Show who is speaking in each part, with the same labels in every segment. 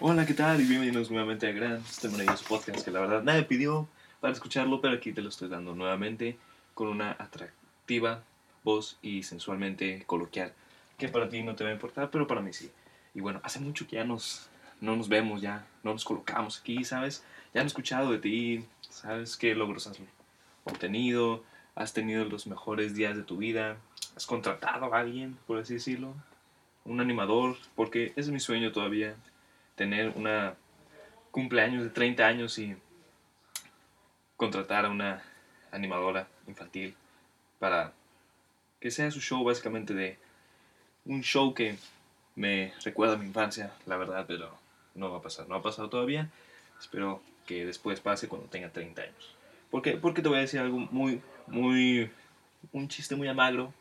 Speaker 1: Hola, ¿qué tal? Y bienvenidos nuevamente a Gran, este maravilloso podcast que la verdad nadie pidió para escucharlo, pero aquí te lo estoy dando nuevamente con una atractiva voz y sensualmente coloquial, que para ti no te va a importar, pero para mí sí. Y bueno, hace mucho que ya nos, no nos vemos, ya no nos colocamos aquí, ¿sabes? Ya han escuchado de ti, ¿sabes qué logros has obtenido? ¿Has tenido los mejores días de tu vida? ¿Has contratado a alguien, por así decirlo? Un animador, porque es mi sueño todavía tener una cumpleaños de 30 años y contratar a una animadora infantil para que sea su show básicamente de un show que me recuerda a mi infancia, la verdad, pero no va a pasar, no ha pasado todavía. Espero que después pase cuando tenga 30 años. ¿Por qué? Porque te voy a decir algo muy, muy, un chiste muy amagro,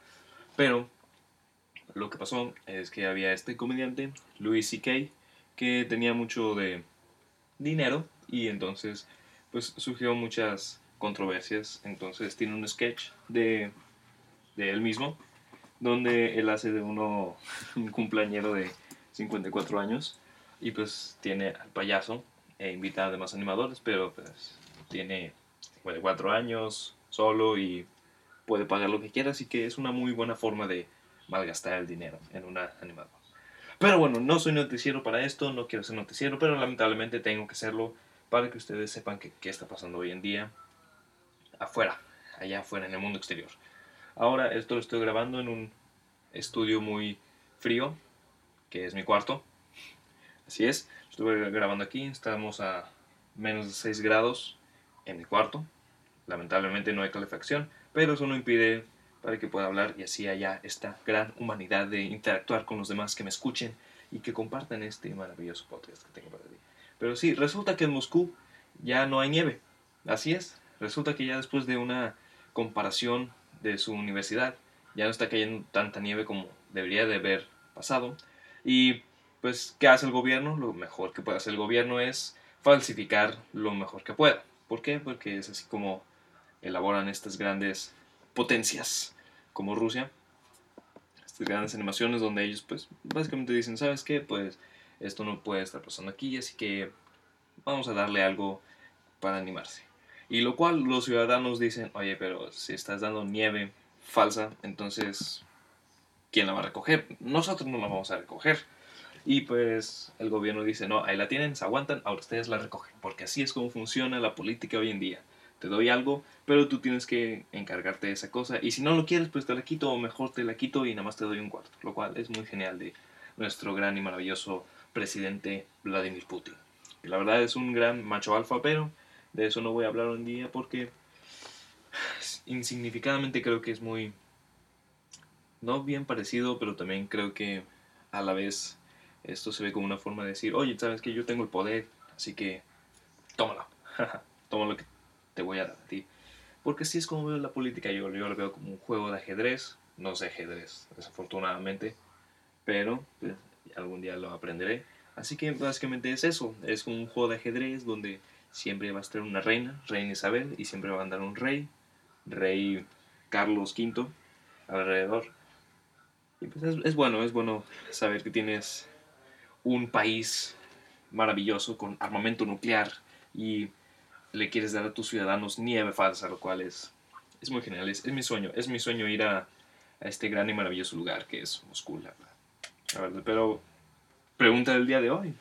Speaker 1: pero lo que pasó es que había este comediante, Louis C.K., que tenía mucho de dinero y entonces pues surgió muchas controversias. Entonces tiene un sketch de, de él mismo donde él hace de uno un cumpleañero de 54 años y pues tiene al payaso e invita a demás animadores, pero pues tiene 54 años solo y puede pagar lo que quiera, así que es una muy buena forma de malgastar el dinero en una animadora. Pero bueno, no soy noticiero para esto, no quiero ser noticiero, pero lamentablemente tengo que hacerlo para que ustedes sepan qué está pasando hoy en día afuera, allá afuera, en el mundo exterior. Ahora esto lo estoy grabando en un estudio muy frío, que es mi cuarto. Así es, estuve grabando aquí, estamos a menos de 6 grados en mi cuarto. Lamentablemente no hay calefacción, pero eso no impide para que pueda hablar y así haya esta gran humanidad de interactuar con los demás que me escuchen y que compartan este maravilloso podcast que tengo para ti. Pero sí, resulta que en Moscú ya no hay nieve. Así es, resulta que ya después de una comparación de su universidad, ya no está cayendo tanta nieve como debería de haber pasado. Y pues, ¿qué hace el gobierno? Lo mejor que puede hacer el gobierno es falsificar lo mejor que pueda. ¿Por qué? Porque es así como elaboran estas grandes potencias como Rusia. Estas grandes animaciones donde ellos pues básicamente dicen, ¿sabes qué? Pues esto no puede estar pasando aquí, así que vamos a darle algo para animarse. Y lo cual los ciudadanos dicen, oye, pero si estás dando nieve falsa, entonces, ¿quién la va a recoger? Nosotros no la vamos a recoger. Y pues el gobierno dice, no, ahí la tienen, se aguantan, ahora ustedes la recogen. Porque así es como funciona la política hoy en día te doy algo, pero tú tienes que encargarte de esa cosa. Y si no lo quieres, pues te la quito, o mejor te la quito y nada más te doy un cuarto. Lo cual es muy genial de nuestro gran y maravilloso presidente Vladimir Putin. la verdad es un gran macho alfa, pero de eso no voy a hablar en día porque insignificadamente creo que es muy, no bien parecido, pero también creo que a la vez esto se ve como una forma de decir, oye, sabes que yo tengo el poder, así que tómalo, tómalo que te voy a dar a ti. Porque si es como veo la política, yo, yo lo veo como un juego de ajedrez. No sé ajedrez, desafortunadamente, pero pues, algún día lo aprenderé. Así que básicamente es eso, es un juego de ajedrez donde siempre va a estar una reina, reina Isabel, y siempre va a andar un rey, rey Carlos V, alrededor. Y pues es, es bueno, es bueno saber que tienes un país maravilloso con armamento nuclear y le quieres dar a tus ciudadanos nieve falsa, lo cual es, es muy genial. Es, mi sueño, es mi sueño ir a, este gran y maravilloso lugar que es Moscú, la verdad. Pero pregunta del día de hoy,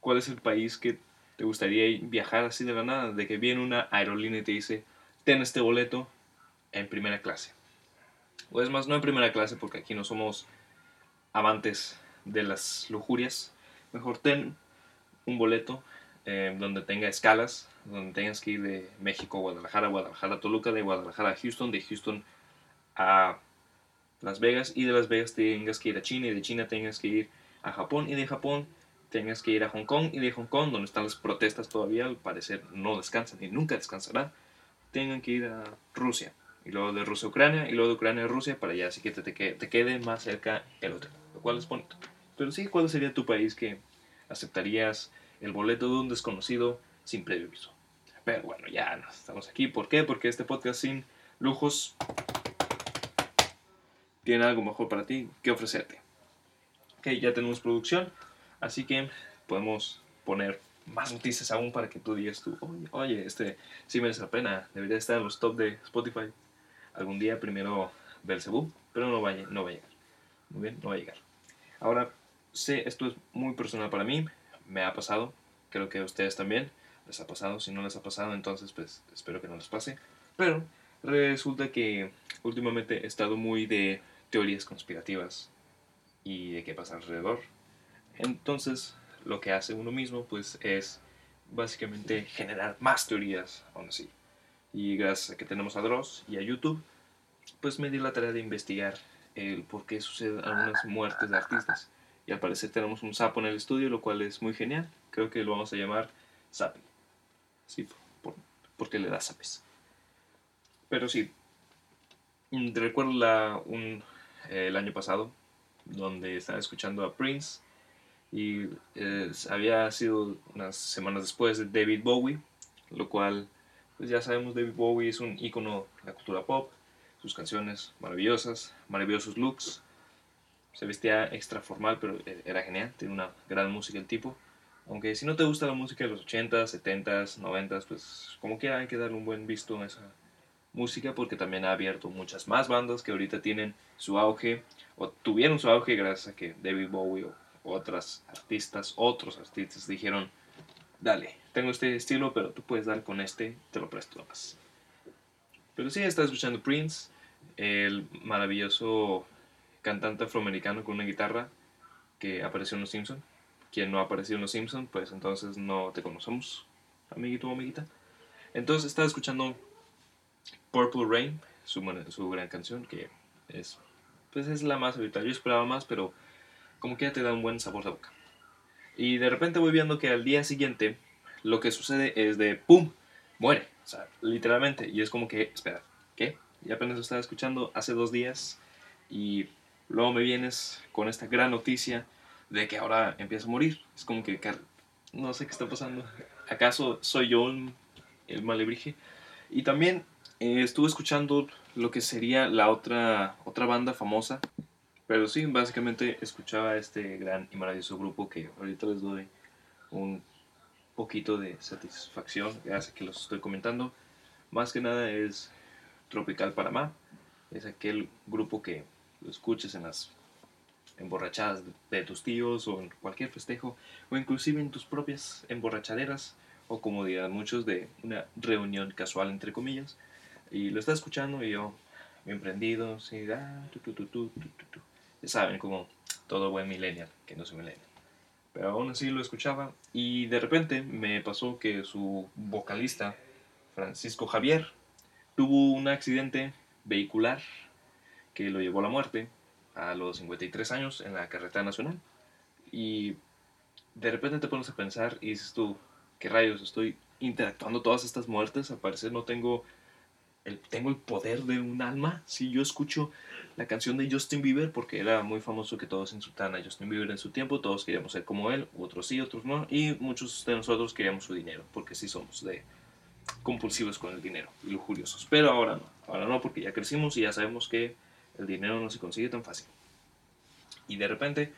Speaker 1: ¿cuál es el país que te gustaría viajar así de la nada? De que viene una aerolínea y te dice, ten este boleto en primera clase. O es más, no en primera clase porque aquí no somos amantes de las lujurias. Mejor ten un boleto eh, donde tenga escalas, donde tengas que ir de México a Guadalajara, Guadalajara a Toluca, de Guadalajara a Houston, de Houston a Las Vegas y de Las Vegas tengas que ir a China y de China tengas que ir a Japón y de Japón tengas que ir a Hong Kong y de Hong Kong, donde están las protestas todavía, al parecer no descansan y nunca descansarán, tengan que ir a Rusia y luego de Rusia a Ucrania y luego de Ucrania a Rusia para allá, así que te, te, quede más cerca el otro, lo cual es bonito. Pero sí, ¿cuál sería tu país que aceptarías el boleto de un desconocido sin previo aviso. Pero bueno, ya estamos aquí. ¿Por qué? Porque este podcast sin lujos tiene algo mejor para ti que ofrecerte. Ok, ya tenemos producción, así que podemos poner más noticias aún para que tú digas tú, oye, este sí merece la pena, debería estar en los top de Spotify. Algún día primero Belzebub, pero no va, no va a llegar. Muy bien, no va a llegar. Ahora, sé, esto es muy personal para mí, me ha pasado, creo que a ustedes también les ha pasado, si no les ha pasado, entonces pues espero que no les pase. Pero resulta que últimamente he estado muy de teorías conspirativas y de qué pasa alrededor. Entonces, lo que hace uno mismo pues es básicamente generar más teorías aún así. Y gracias a que tenemos a Dross y a YouTube, pues me di la tarea de investigar el por qué suceden algunas muertes de artistas. Y al parecer tenemos un sapo en el estudio, lo cual es muy genial. Creo que lo vamos a llamar Sapi. Sí, porque le da sapes. Pero sí, recuerdo un, el año pasado, donde estaba escuchando a Prince y eh, había sido unas semanas después de David Bowie, lo cual, pues ya sabemos, David Bowie es un icono de la cultura pop, sus canciones maravillosas, maravillosos looks, se vestía extra formal, pero e-, era genial, tiene una gran música el tipo. Aunque si no te gusta la música de los 80s, 70s, 90s, pues como quiera hay que darle un buen visto a esa música porque también ha abierto muchas más bandas que ahorita tienen su auge o tuvieron su auge gracias a que David Bowie o otras artistas, otros artistas dijeron, dale, tengo este estilo, pero tú puedes dar con este, te lo presto más. Pero sí, está escuchando Prince, el maravilloso cantante afroamericano con una guitarra que apareció en Los Simpsons. Quien no ha aparecido en Los Simpsons, pues entonces no te conocemos, amiguito o amiguita. Entonces estaba escuchando Purple Rain, su, su gran canción, que es, pues es la más habitual. Yo esperaba más, pero como que ya te da un buen sabor de boca. Y de repente voy viendo que al día siguiente lo que sucede es de ¡pum! muere. O sea, literalmente. Y es como que, espera, ¿qué? Ya apenas lo estaba escuchando hace dos días y luego me vienes con esta gran noticia de que ahora empieza a morir. Es como que, no sé qué está pasando. ¿Acaso soy yo el malebrije? Y también eh, estuve escuchando lo que sería la otra, otra banda famosa pero sí, básicamente escuchaba este gran y maravilloso grupo que ahorita les doy un poquito de satisfacción gracias que los estoy comentando. Más que nada es Tropical Panamá. Es aquel grupo que lo escuches en las emborrachadas de tus tíos o en cualquier festejo o inclusive en tus propias emborrachaderas o como dirán muchos de una reunión casual entre comillas. Y lo está escuchando y yo bien prendido, sí, ah, tu, tu, tu, saben, como todo buen millennial, que no soy millennial. Pero aún así lo escuchaba y de repente me pasó que su vocalista, Francisco Javier, tuvo un accidente vehicular que lo llevó a la muerte a los 53 años en la carretera nacional. Y de repente te pones a pensar y dices tú, ¿qué rayos? Estoy interactuando todas estas muertes, al parecer no tengo el, tengo el poder de un alma. Si yo escucho la canción de Justin Bieber, porque era muy famoso que todos insultaban a Justin Bieber en su tiempo, todos queríamos ser como él, otros sí, otros no, y muchos de nosotros queríamos su dinero, porque sí somos de compulsivos con el dinero lujuriosos. Pero ahora no, ahora no, porque ya crecimos y ya sabemos que el dinero no se consigue tan fácil. Y de repente,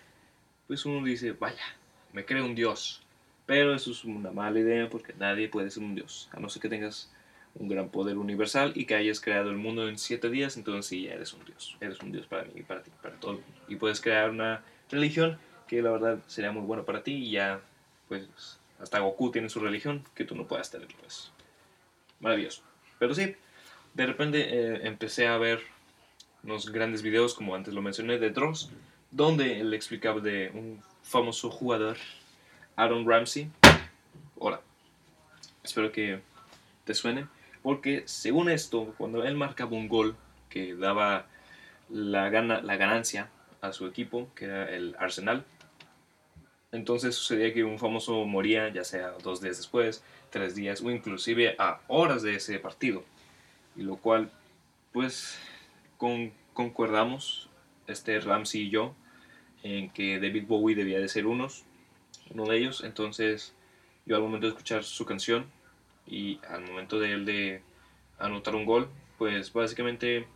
Speaker 1: pues uno dice, vaya, me creo un dios. Pero eso es una mala idea porque nadie puede ser un dios, a no ser que tengas un gran poder universal y que hayas creado el mundo en siete días, entonces sí, ya eres un dios. Eres un dios para mí y para ti, para todo el mundo. Y puedes crear una religión que la verdad sería muy buena para ti y ya, pues, hasta Goku tiene su religión que tú no puedas tener, pues. Maravilloso. Pero sí, de repente eh, empecé a ver unos grandes videos, como antes lo mencioné, de Dross, donde él explicaba de un famoso jugador, Aaron Ramsey. Hola. Espero que te suene. Porque según esto, cuando él marcaba un gol que daba la, gana, la ganancia a su equipo, que era el Arsenal, entonces sucedía que un famoso moría ya sea dos días después, tres días o inclusive a horas de ese partido. Y lo cual, pues, con, concordamos, este Ramsey y yo, en que David Bowie debía de ser unos, uno de ellos. Entonces, yo al momento de escuchar su canción, y al momento de él de anotar un gol, pues básicamente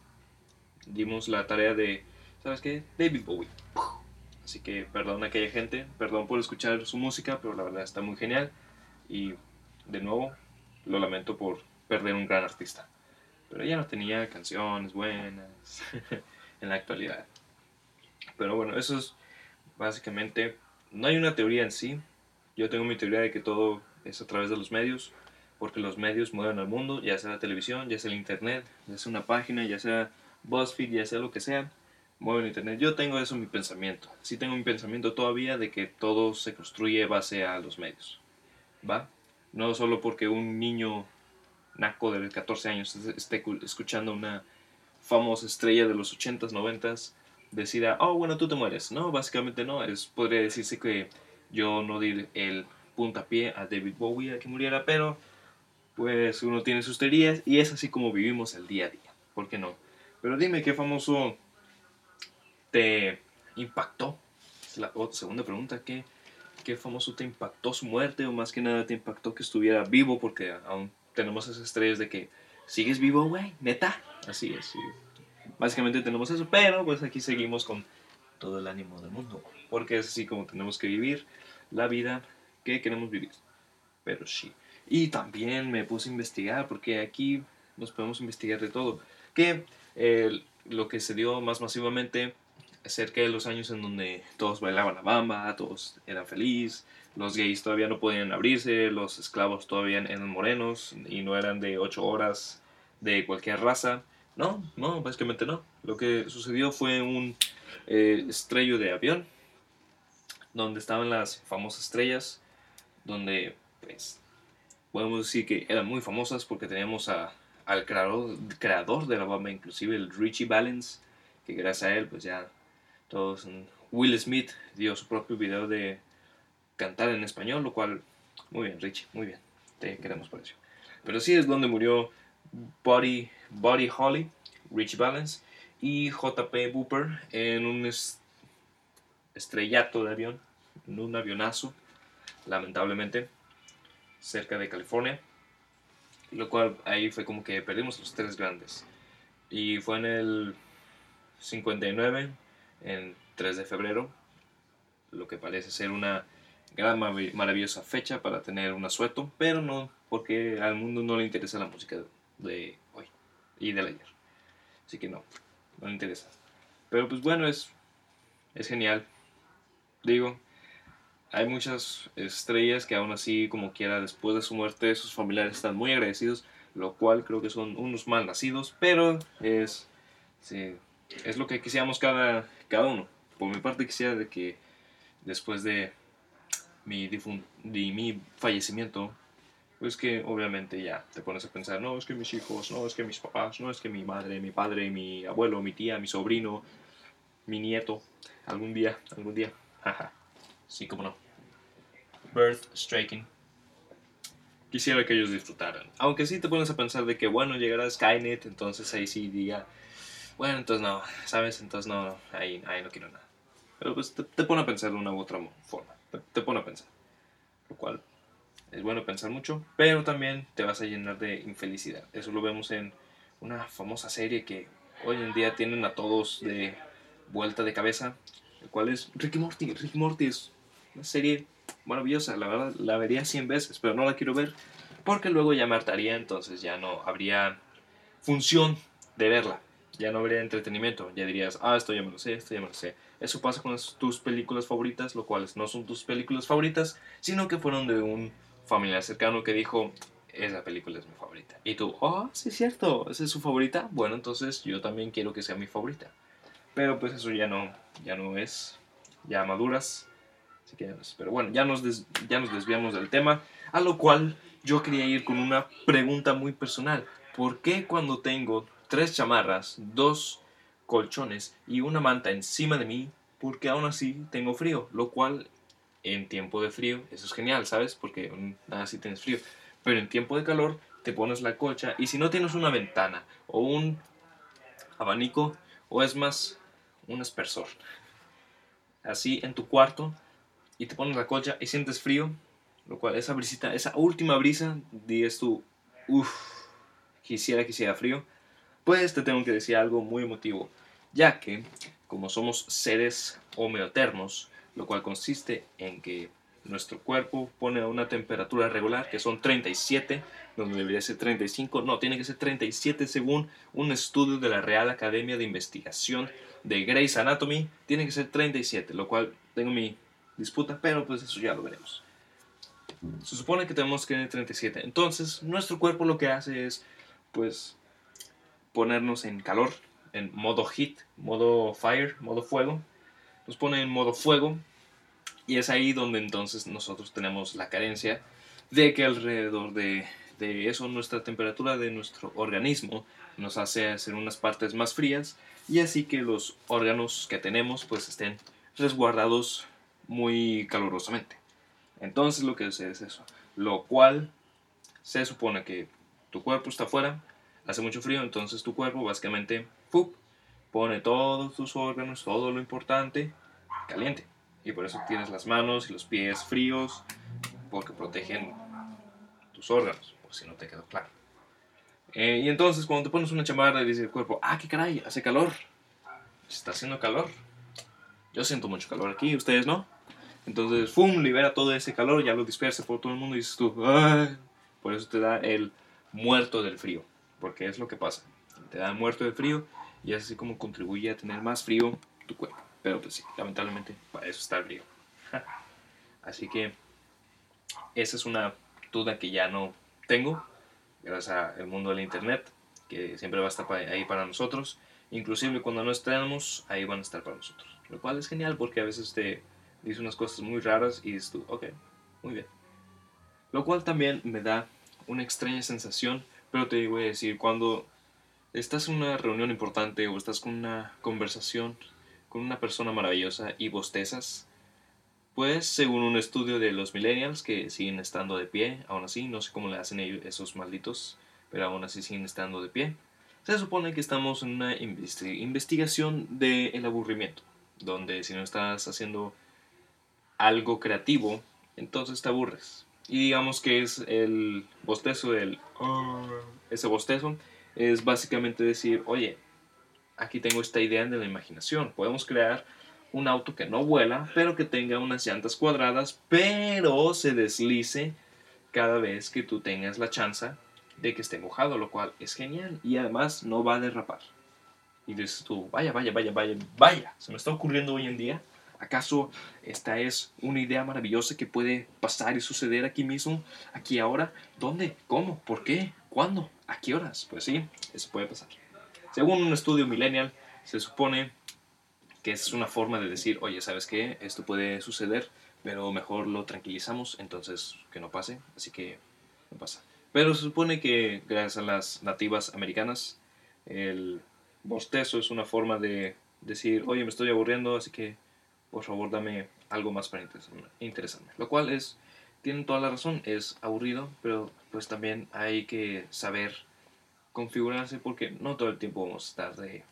Speaker 1: dimos la tarea de, ¿sabes qué? David Bowie. Así que perdón a aquella gente, perdón por escuchar su música, pero la verdad está muy genial. Y de nuevo, lo lamento por perder un gran artista. Pero ya no tenía canciones buenas en la actualidad. Pero bueno, eso es básicamente, no hay una teoría en sí. Yo tengo mi teoría de que todo es a través de los medios, porque los medios mueven al mundo, ya sea la televisión, ya sea el internet, ya sea una página, ya sea BuzzFeed, ya sea lo que sea, mueven internet. Yo tengo eso en mi pensamiento. Sí tengo mi pensamiento todavía de que todo se construye base a los medios. ¿Va? No solo porque un niño naco de 14 años esté escuchando una famosa estrella de los 80s, 90s, decida, oh, bueno, tú te mueres. No, básicamente no. Es, podría decirse que yo no di el puntapié a David Bowie a que muriera, pero pues uno tiene sus teorías y es así como vivimos el día a día. ¿Por qué no? Pero dime, ¿qué famoso te impactó? La segunda pregunta, ¿qué, ¿qué famoso te impactó su muerte o más que nada te impactó que estuviera vivo? Porque aún tenemos esas estrellas de que sigues vivo, güey, neta. Así es, Básicamente tenemos eso, pero pues aquí seguimos con todo el ánimo del mundo. Porque es así como tenemos que vivir la vida que queremos vivir. Pero sí. Y también me puse a investigar, porque aquí nos podemos investigar de todo. Que eh, lo que se dio más masivamente cerca de los años en donde todos bailaban la bamba, todos eran felices, los gays todavía no podían abrirse, los esclavos todavía eran morenos y no eran de 8 horas de cualquier raza. No, no, básicamente no. Lo que sucedió fue un eh, estrello de avión donde estaban las famosas estrellas, donde pues podemos decir que eran muy famosas porque teníamos a, al creador, creador de la bamba, inclusive el Richie Valens, que gracias a él pues ya todos... Will Smith dio su propio video de cantar en español, lo cual, muy bien, Richie, muy bien, te queremos por eso. Pero sí es donde murió Buddy, Buddy Holly, Richie Valens y JP Booper en un estrellato de avión, en un avionazo, lamentablemente, cerca de California. Lo cual ahí fue como que perdimos los tres grandes. Y fue en el 59, en 3 de febrero, lo que parece ser una gran maravillosa fecha para tener un asueto, pero no porque al mundo no le interesa la música de hoy y del ayer. Así que no, no le interesa. Pero pues bueno, es, es genial. Digo, hay muchas estrellas que aún así, como quiera, después de su muerte, sus familiares están muy agradecidos, lo cual creo que son unos mal nacidos, pero es, es lo que quisiéramos cada, cada uno. Por mi parte quisiera de que después de mi, de mi fallecimiento, pues que obviamente ya te pones a pensar, no, es que mis hijos, no, es que mis papás, no, es que mi madre, mi padre, mi abuelo, mi tía, mi sobrino, mi nieto, algún día, algún día, jaja, sí, como no. Birth Striking. Quisiera que ellos disfrutaran. Aunque sí te pones a pensar de que, bueno, llegará Skynet, entonces ahí sí diga, bueno, entonces no, ¿sabes? Entonces no, ahí, ahí no quiero nada. Pero pues te, pone a pensar de una u otra forma. Te, pone a pensar. Lo cual es bueno pensar mucho, pero también te vas a llenar de infelicidad. Eso lo vemos en una famosa serie que hoy en día tienen a todos de vuelta de cabeza, el cual es Ricky Morty. Ricky Morty es una serie maravillosa, la verdad la vería 100 veces, pero no la quiero ver porque luego ya me hartaría, entonces ya no habría función de verla ya no habría entretenimiento, ya dirías, ah, esto ya me lo sé, esto ya me lo sé. Eso pasa con tus películas favoritas, lo cuales no son tus películas favoritas, sino que fueron de un familiar cercano que dijo, esa película es mi favorita. Y tú, oh, sí es cierto, esa es su favorita. Bueno, entonces yo también quiero que sea mi favorita. Pero pues eso ya no, ya no es, ya maduras. Así que, pero bueno, ya nos, ya nos desviamos del tema, a lo cual yo quería ir con una pregunta muy personal. ¿Por qué cuando tengo tres chamarras, dos colchones y una manta encima de mí porque aún así tengo frío, lo cual en tiempo de frío, eso es genial, ¿sabes? Porque nada así tienes frío, pero en tiempo de calor te pones la colcha y si no tienes una ventana o un abanico o es más un aspersor, así en tu cuarto y te pones la colcha y sientes frío, lo cual esa brisita, esa última brisa, dices tú, uff, quisiera que hiciera frío pues te tengo que decir algo muy emotivo, ya que como somos seres homeotermos, lo cual consiste en que nuestro cuerpo pone a una temperatura regular, que son 37, donde debería ser 35, no, tiene que ser 37 según un estudio de la Real Academia de Investigación de Grey's Anatomy, tiene que ser 37, lo cual tengo mi disputa, pero pues eso ya lo veremos. Se supone que tenemos que tener 37, entonces nuestro cuerpo lo que hace es, pues, ponernos en calor, en modo heat, modo fire, modo fuego, nos pone en modo fuego y es ahí donde entonces nosotros tenemos la carencia de que alrededor de, eso nuestra temperatura de nuestro organismo nos hace hacer unas partes más frías y así que los órganos que tenemos pues estén resguardados muy calurosamente. Entonces lo que sucede es eso, lo cual se supone que tu cuerpo está afuera, hace mucho frío, entonces tu cuerpo básicamente pone todos tus órganos, todo lo importante, caliente. Y por eso tienes las manos y los pies fríos, porque protegen tus órganos, por si no te quedó claro. Eh, y entonces cuando te pones una chamarra y dice el cuerpo, ah, qué caray, hace calor. Está haciendo calor. Yo siento mucho calor aquí, ustedes no. Entonces, ¡fum! libera todo ese calor, ya lo dispersa por todo el mundo y dices tú, ¡ay! Por eso te da el muerto del frío, porque es lo que pasa. Te da muerto del frío y es así como contribuye a tener más frío tu cuerpo. Pero pues sí, lamentablemente para eso está el frío. Así que esa es una duda que ya no tengo, gracias al mundo del internet, que siempre va a estar ahí para nosotros. Inclusive cuando no estemos, ahí van a estar para nosotros. Lo cual es genial porque a veces te dice unas cosas muy raras y dices tú, ok, muy bien. Lo cual también me da una extraña sensación, pero te voy a decir, cuando estás en una reunión importante o estás con una conversación con una persona maravillosa y bostezas? Pues según un estudio de los millennials que siguen estando de pie, aún así, no sé cómo le hacen ellos, esos malditos, pero aún así siguen estando de pie. Se supone que estamos en una investigación del aburrimiento, donde si no estás haciendo algo creativo, entonces te aburres. Y digamos que es el bostezo del... ese bostezo es básicamente decir, oye, aquí tengo esta idea de la imaginación. Podemos crear un auto que no vuela, pero que tenga unas llantas cuadradas, pero se deslice cada vez que tú tengas la chance de que esté mojado, lo cual es genial y además no va a derrapar. Y dices tú, vaya, vaya, vaya, vaya, vaya, se me está ocurriendo hoy en día. ¿Acaso esta es una idea maravillosa que puede pasar y suceder aquí mismo, aquí ahora? ¿Dónde? ¿Cómo? ¿Por qué? ¿Cuándo? ¿A qué horas? Pues sí, eso puede pasar. Según un estudio millennial, se supone que es una forma de decir, oye, ¿sabes qué? Esto puede suceder, pero mejor lo tranquilizamos, entonces que no pase, así que no pasa. Pero se supone que gracias a las nativas americanas, el bostezo es una forma de decir, oye, me estoy aburriendo, así que por favor dame algo más para interesarme. Lo cual es, tienen toda la razón, es aburrido, pero pues también hay que saber configurarse porque no todo el tiempo vamos a estar de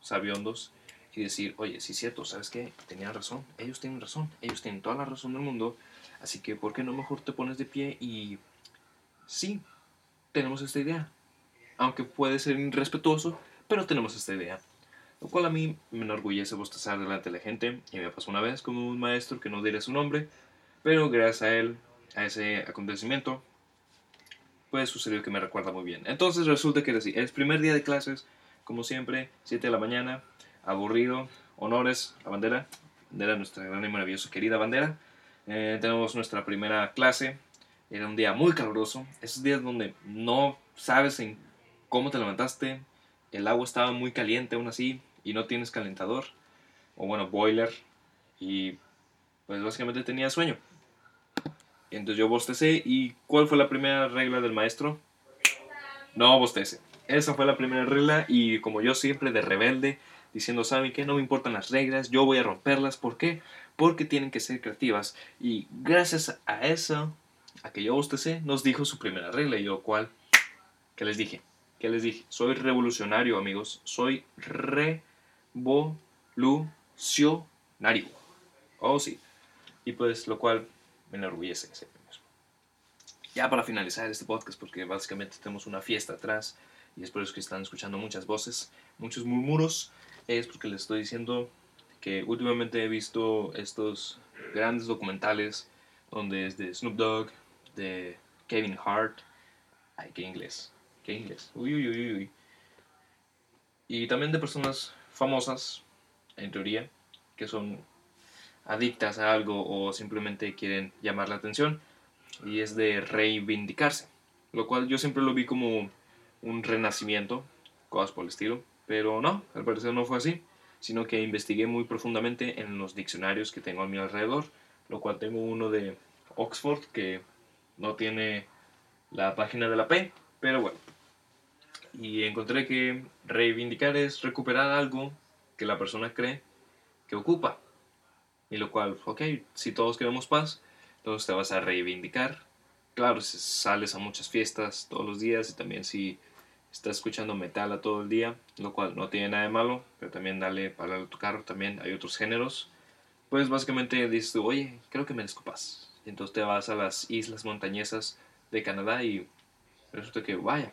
Speaker 1: sabiondos y decir, oye, sí es cierto, ¿sabes qué? Tenían razón, ellos tienen razón, ellos tienen toda la razón del mundo, así que ¿por qué no mejor te pones de pie y sí, tenemos esta idea? Aunque puede ser irrespetuoso, pero tenemos esta idea. Lo cual a mí me enorgullece bostezar delante de la gente y me pasó una vez con un maestro que no diré su nombre, pero gracias a él, a ese acontecimiento, pues sucedió que me recuerda muy bien. Entonces resulta que es primer día de clases, como siempre, 7 de la mañana, aburrido, honores, la bandera, bandera, nuestra gran y maravillosa querida bandera. Eh, tenemos nuestra primera clase, era un día muy caluroso, esos días donde no sabes en cómo te levantaste, el agua estaba muy caliente aún así y no tienes calentador, o bueno, boiler, y pues básicamente tenía sueño. Entonces yo bostecé y ¿cuál fue la primera regla del maestro? No bostece. Esa fue la primera regla y como yo siempre de rebelde, diciendo, ¿saben qué? No me importan las reglas, yo voy a romperlas. ¿Por qué? Porque tienen que ser creativas. Y gracias a eso, a que yo bostecé, nos dijo su primera regla. Y yo, ¿cuál? ¿Qué les dije? ¿Qué les dije? Soy revolucionario, amigos. Soy revolucionario. Oh, sí. Y pues, lo cual me enorgullece ese mismo. Ya para finalizar este podcast, porque básicamente tenemos una fiesta atrás y es por eso que están escuchando muchas voces, muchos murmuros. es porque les estoy diciendo que últimamente he visto estos grandes documentales donde es de Snoop Dogg, de Kevin Hart, ay, qué inglés, qué inglés, uy, uy, uy, uy. Y también de personas famosas, en teoría, que son adictas a algo o simplemente quieren llamar la atención. Y es de reivindicarse. Lo cual yo siempre lo vi como un renacimiento, cosas por el estilo. Pero no, al parecer no fue así. Sino que investigué muy profundamente en los diccionarios que tengo a mi alrededor. Lo cual tengo uno de Oxford que no tiene la página de la P. Pero bueno. Y encontré que reivindicar es recuperar algo que la persona cree que ocupa. Y lo cual, ok, si todos queremos paz, entonces te vas a reivindicar. Claro, si sales a muchas fiestas todos los días y también si estás escuchando metal a todo el día, lo cual no tiene nada de malo, pero también dale para tu carro, también hay otros géneros. Pues básicamente dices tú, oye, creo que merezco paz. Y entonces te vas a las islas montañesas de Canadá y resulta que, vaya,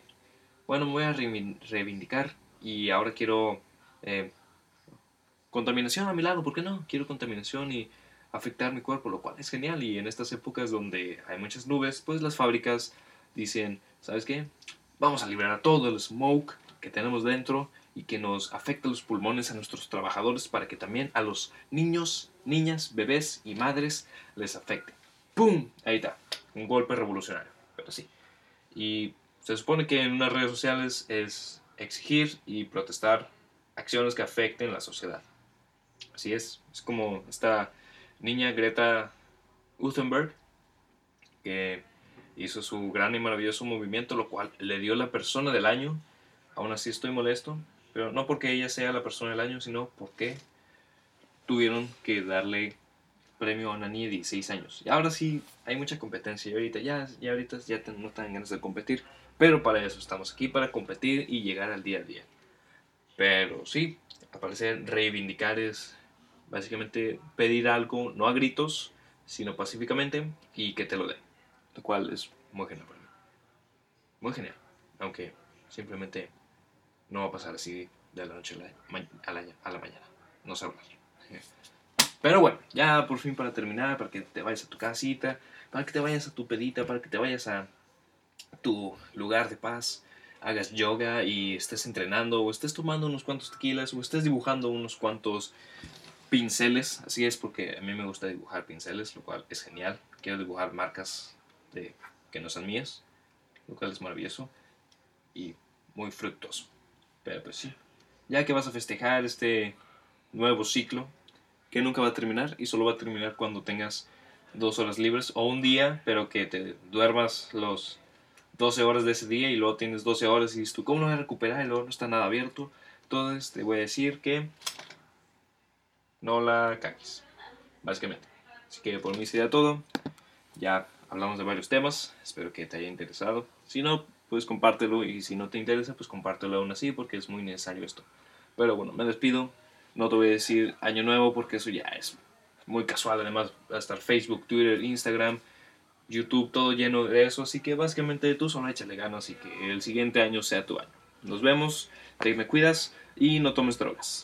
Speaker 1: bueno, me voy a reivindicar y ahora quiero eh, contaminación a mi lado, ¿por qué no? Quiero contaminación y afectar mi cuerpo, lo cual es genial. Y en estas épocas donde hay muchas nubes, pues las fábricas dicen, ¿sabes qué? Vamos a liberar todo el smoke que tenemos dentro y que nos afecta los pulmones a nuestros trabajadores para que también a los niños, niñas, bebés y madres les afecte. ¡Pum! Ahí está. Un golpe revolucionario. Pero sí. Y se supone que en unas redes sociales es exigir y protestar acciones que afecten la sociedad. Así es, es como esta niña Greta Thunberg que hizo su gran y maravilloso movimiento, lo cual le dio la persona del año. Aún así estoy molesto, pero no porque ella sea la persona del año, sino porque tuvieron que darle premio a una niña de 16 años. Y ahora sí hay mucha competencia y ahorita ya, ya ahorita ya no están ganas de competir, pero para eso estamos aquí para competir y llegar al día a día. Pero sí, aparecer reivindicar es básicamente pedir algo, no a gritos, sino pacíficamente y que te lo den. Lo cual es muy genial para mí. Muy genial. Aunque simplemente no va a pasar así de la noche a la, a la, mañana. No sé hablar. Pero bueno, ya por fin para terminar, para que te vayas a tu casita, para que te vayas a tu pedita, para que te vayas a tu lugar de paz, hagas yoga y estés entrenando, o estés tomando unos cuantos tequilas, o estés dibujando unos cuantos pinceles, así es porque a mí me gusta dibujar pinceles, lo cual es genial. Quiero dibujar marcas de, que no sean mías, lo cual es maravilloso y muy fructuoso. Pero pues sí, ya que vas a festejar este nuevo ciclo, que nunca va a terminar y solo va a terminar cuando tengas dos horas libres o un día, pero que te duermas los 12 horas de ese día y luego tienes 12 horas y dices tú, ¿cómo lo voy a recuperar? Y no está nada abierto. Entonces te voy a decir que no la cagues, básicamente. Así que por mí sería todo. Ya hablamos de varios temas, espero que te haya interesado. Si no, pues compártelo y si no te interesa, pues compártelo aún así porque es muy necesario esto. Pero bueno, me despido. No te voy a decir año nuevo porque eso ya es muy casual. Además, va a estar Facebook, Twitter, Instagram, YouTube, todo lleno de eso. Así que básicamente tú solo échale ganas y que el siguiente año sea tu año. Nos vemos, te me cuidas y no tomes drogas.